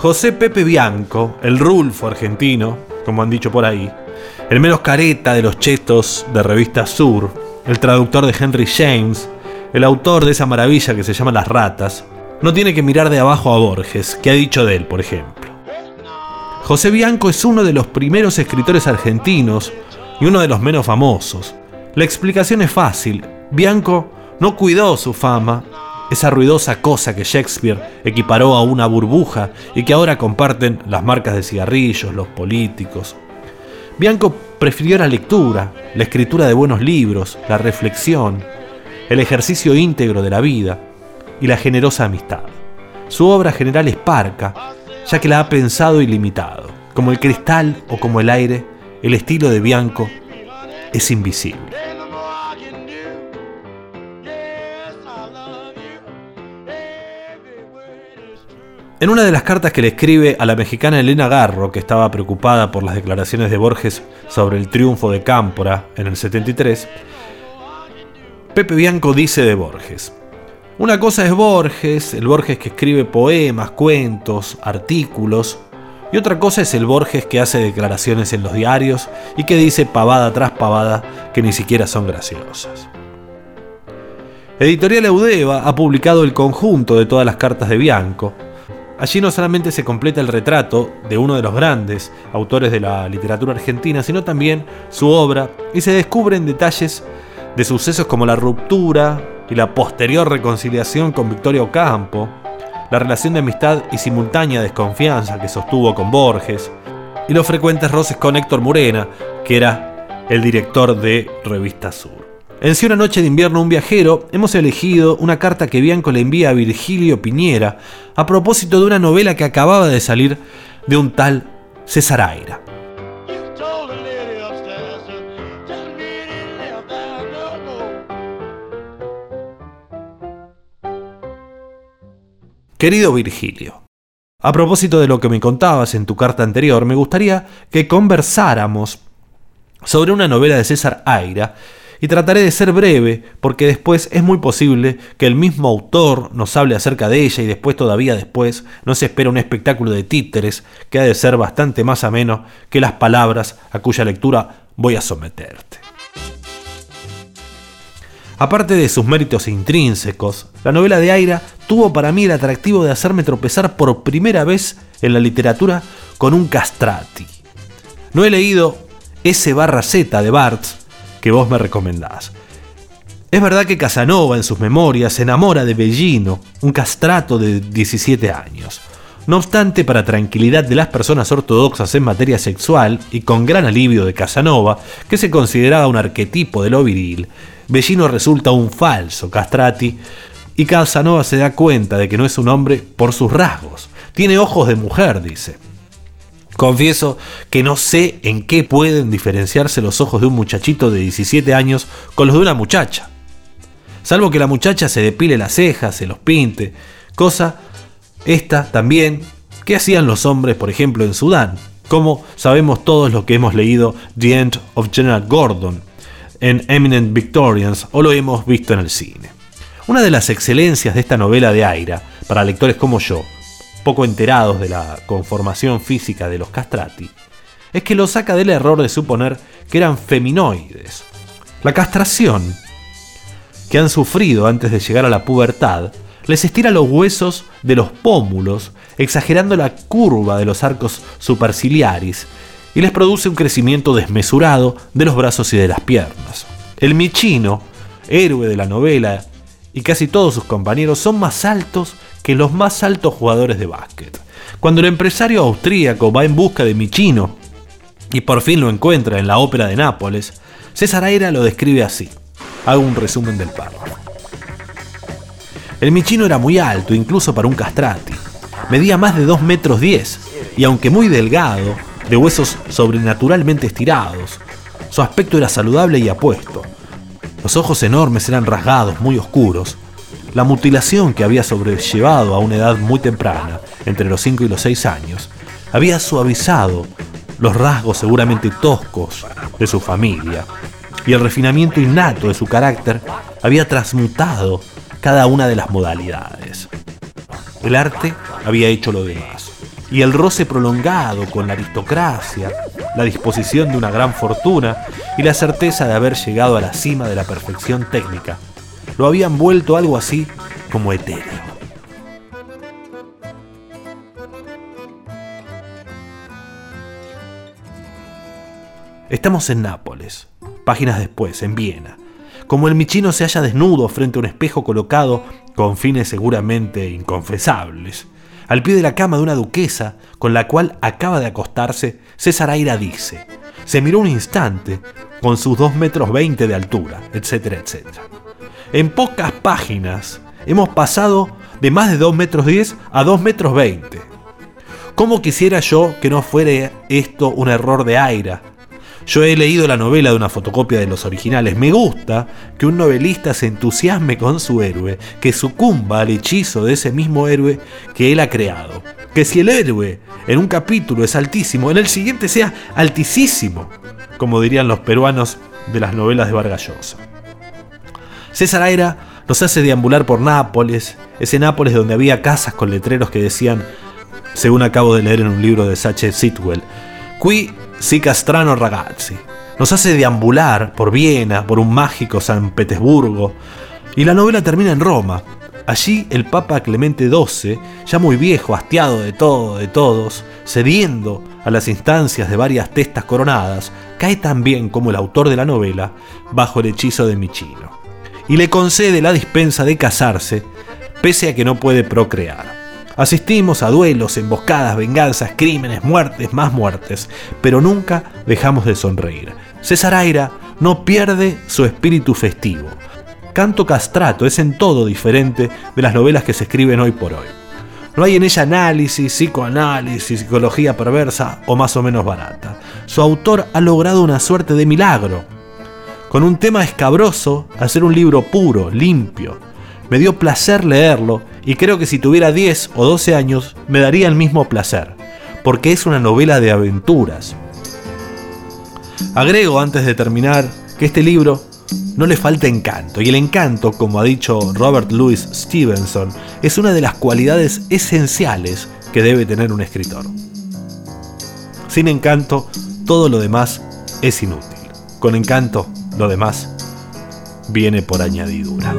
José Pepe Bianco, el Rulfo argentino, como han dicho por ahí, el menos careta de los chetos de revista Sur, el traductor de Henry James, el autor de esa maravilla que se llama Las Ratas, no tiene que mirar de abajo a Borges, que ha dicho de él, por ejemplo. José Bianco es uno de los primeros escritores argentinos y uno de los menos famosos. La explicación es fácil. Bianco no cuidó su fama, esa ruidosa cosa que Shakespeare equiparó a una burbuja y que ahora comparten las marcas de cigarrillos, los políticos. Bianco prefirió la lectura, la escritura de buenos libros, la reflexión, el ejercicio íntegro de la vida y la generosa amistad. Su obra general es parca, ya que la ha pensado y limitado. Como el cristal o como el aire, el estilo de Bianco es invisible. En una de las cartas que le escribe a la mexicana Elena Garro, que estaba preocupada por las declaraciones de Borges sobre el triunfo de Cámpora en el 73, Pepe Bianco dice de Borges, una cosa es Borges, el Borges que escribe poemas, cuentos, artículos, y otra cosa es el Borges que hace declaraciones en los diarios y que dice pavada tras pavada que ni siquiera son graciosas. Editorial Eudeva ha publicado el conjunto de todas las cartas de Bianco. Allí no solamente se completa el retrato de uno de los grandes autores de la literatura argentina, sino también su obra y se descubren detalles de sucesos como la ruptura, y la posterior reconciliación con Victoria Ocampo, la relación de amistad y simultánea desconfianza que sostuvo con Borges, y los frecuentes roces con Héctor Murena, que era el director de Revista Sur. En Si una noche de invierno un viajero, hemos elegido una carta que Bianco le envía a Virgilio Piñera a propósito de una novela que acababa de salir de un tal César Aira. Querido Virgilio, a propósito de lo que me contabas en tu carta anterior, me gustaría que conversáramos sobre una novela de César Aira y trataré de ser breve porque después es muy posible que el mismo autor nos hable acerca de ella y después todavía después nos espera un espectáculo de títeres que ha de ser bastante más ameno que las palabras a cuya lectura voy a someterte. Aparte de sus méritos intrínsecos, la novela de Aira tuvo para mí el atractivo de hacerme tropezar por primera vez en la literatura con un castrati. No he leído S barra Z de Barthes que vos me recomendás. Es verdad que Casanova en sus memorias se enamora de Bellino, un castrato de 17 años. No obstante, para tranquilidad de las personas ortodoxas en materia sexual y con gran alivio de Casanova, que se consideraba un arquetipo de lo viril, Bellino resulta un falso castrati y Casanova se da cuenta de que no es un hombre por sus rasgos. Tiene ojos de mujer, dice. Confieso que no sé en qué pueden diferenciarse los ojos de un muchachito de 17 años con los de una muchacha. Salvo que la muchacha se depile las cejas, se los pinte, cosa esta también que hacían los hombres, por ejemplo, en Sudán, como sabemos todos lo que hemos leído The End of General Gordon, en Eminent Victorians o lo hemos visto en el cine. Una de las excelencias de esta novela de Aira, para lectores como yo, poco enterados de la conformación física de los castrati, es que lo saca del error de suponer que eran feminoides. La castración que han sufrido antes de llegar a la pubertad les estira los huesos de los pómulos, exagerando la curva de los arcos superciliaris y les produce un crecimiento desmesurado de los brazos y de las piernas. El Michino, héroe de la novela, y casi todos sus compañeros son más altos que los más altos jugadores de básquet. Cuando el empresario austríaco va en busca de Michino y por fin lo encuentra en la ópera de Nápoles, César Aira lo describe así. Hago un resumen del párrafo. El Michino era muy alto, incluso para un castrati. Medía más de 2 metros 10 y aunque muy delgado, de huesos sobrenaturalmente estirados. Su aspecto era saludable y apuesto. Los ojos enormes eran rasgados, muy oscuros. La mutilación que había sobrellevado a una edad muy temprana, entre los 5 y los 6 años, había suavizado los rasgos seguramente toscos de su familia, y el refinamiento innato de su carácter había transmutado cada una de las modalidades. El arte había hecho lo demás. y el roce prolongado con la aristocracia, la disposición de una gran fortuna y la certeza de haber llegado a la cima de la perfección técnica, lo habían vuelto algo así como etéreo. Estamos en Nápoles, páginas después, en Viena. Como el michino se halla desnudo frente a un espejo colocado con fines seguramente inconfesables. Al pie de la cama de una duquesa con la cual acaba de acostarse, César Aira dice, se miró un instante con sus 2 metros 20 de altura, etcétera, etcétera. En pocas páginas hemos pasado de más de 2 metros 10 a 2 metros 20. ¿Cómo quisiera yo que no fuera esto un error de Aira, yo he leído la novela de una fotocopia de los originales. Me gusta que un novelista se entusiasme con su héroe, que sucumba al hechizo de ese mismo héroe que él ha creado. Que si el héroe en un capítulo es altísimo, en el siguiente sea altísimo, como dirían los peruanos de las novelas de Vargas Llosa. César Aira nos hace deambular por Nápoles, ese Nápoles donde había casas con letreros que decían, según acabo de leer en un libro de Sache Sitwell, Qui si Castrano Ragazzi. Nos hace deambular por Viena, por un mágico San Petersburgo, y la novela termina en Roma. Allí el Papa Clemente XII, ya muy viejo, hastiado de todo, de todos, cediendo a las instancias de varias testas coronadas, cae también como el autor de la novela bajo el hechizo de Michino, y le concede la dispensa de casarse, pese a que no puede procrear. Asistimos a duelos, emboscadas, venganzas, crímenes, muertes, más muertes, pero nunca dejamos de sonreír. César Aira no pierde su espíritu festivo. Canto Castrato es en todo diferente de las novelas que se escriben hoy por hoy. No hay en ella análisis, psicoanálisis, psicología perversa o más o menos barata. Su autor ha logrado una suerte de milagro. Con un tema escabroso, hacer un libro puro, limpio, me dio placer leerlo y creo que si tuviera 10 o 12 años me daría el mismo placer, porque es una novela de aventuras. Agrego antes de terminar que este libro no le falta encanto, y el encanto, como ha dicho Robert Louis Stevenson, es una de las cualidades esenciales que debe tener un escritor. Sin encanto, todo lo demás es inútil. Con encanto, lo demás viene por añadidura.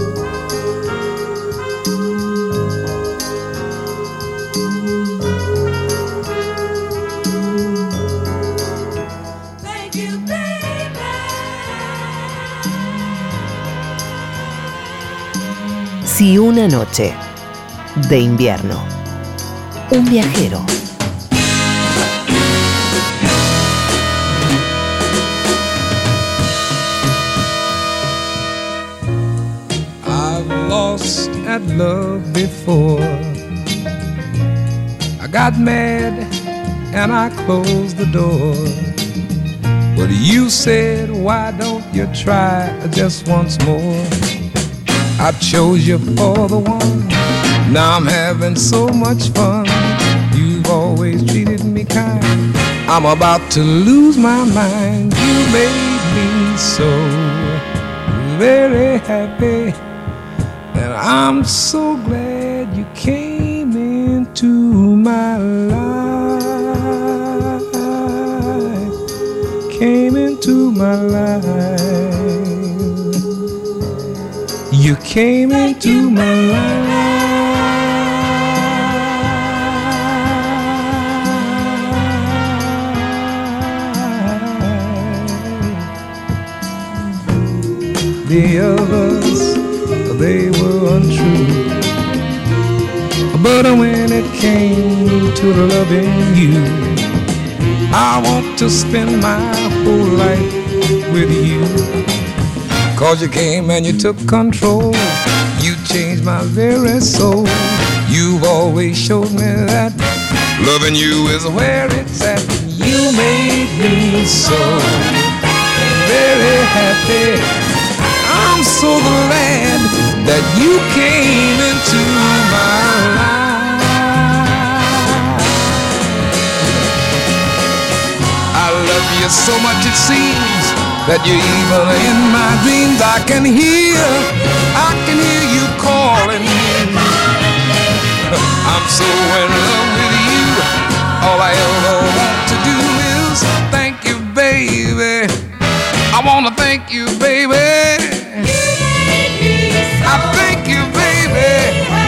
Si una noche de invierno. Un viajero. Lost at love before. I got mad and I closed the door. But you said, why don't you try just once more? I chose you for the one. Now I'm having so much fun. You've always treated me kind. I'm about to lose my mind. You made me so very happy. And I'm so glad you came into my life. Came into my life. You came into my life. The others, they were untrue. But when it came to loving you, I want to spend my whole life with you. Cause you came and you took control. You changed my very soul. You've always showed me that loving you is where it's at. You made me so very happy. I'm so glad that you came into my life. I love you so much it seems that you're even in my dreams. I can hear, I can hear you calling me. I'm so in love with you. All I ever want to do is thank you, baby. I wanna thank you, baby. I thank you, baby.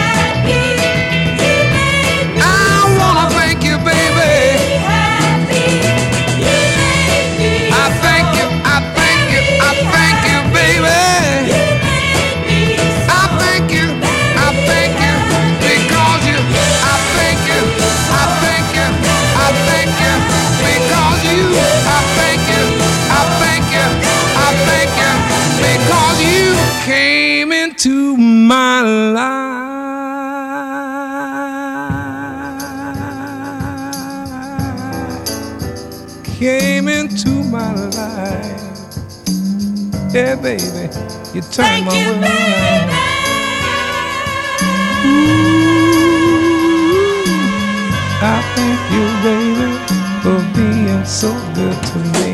To my life. Came into my life. Yeah, baby, you turned my world around. I thank you, baby, for being so good to me.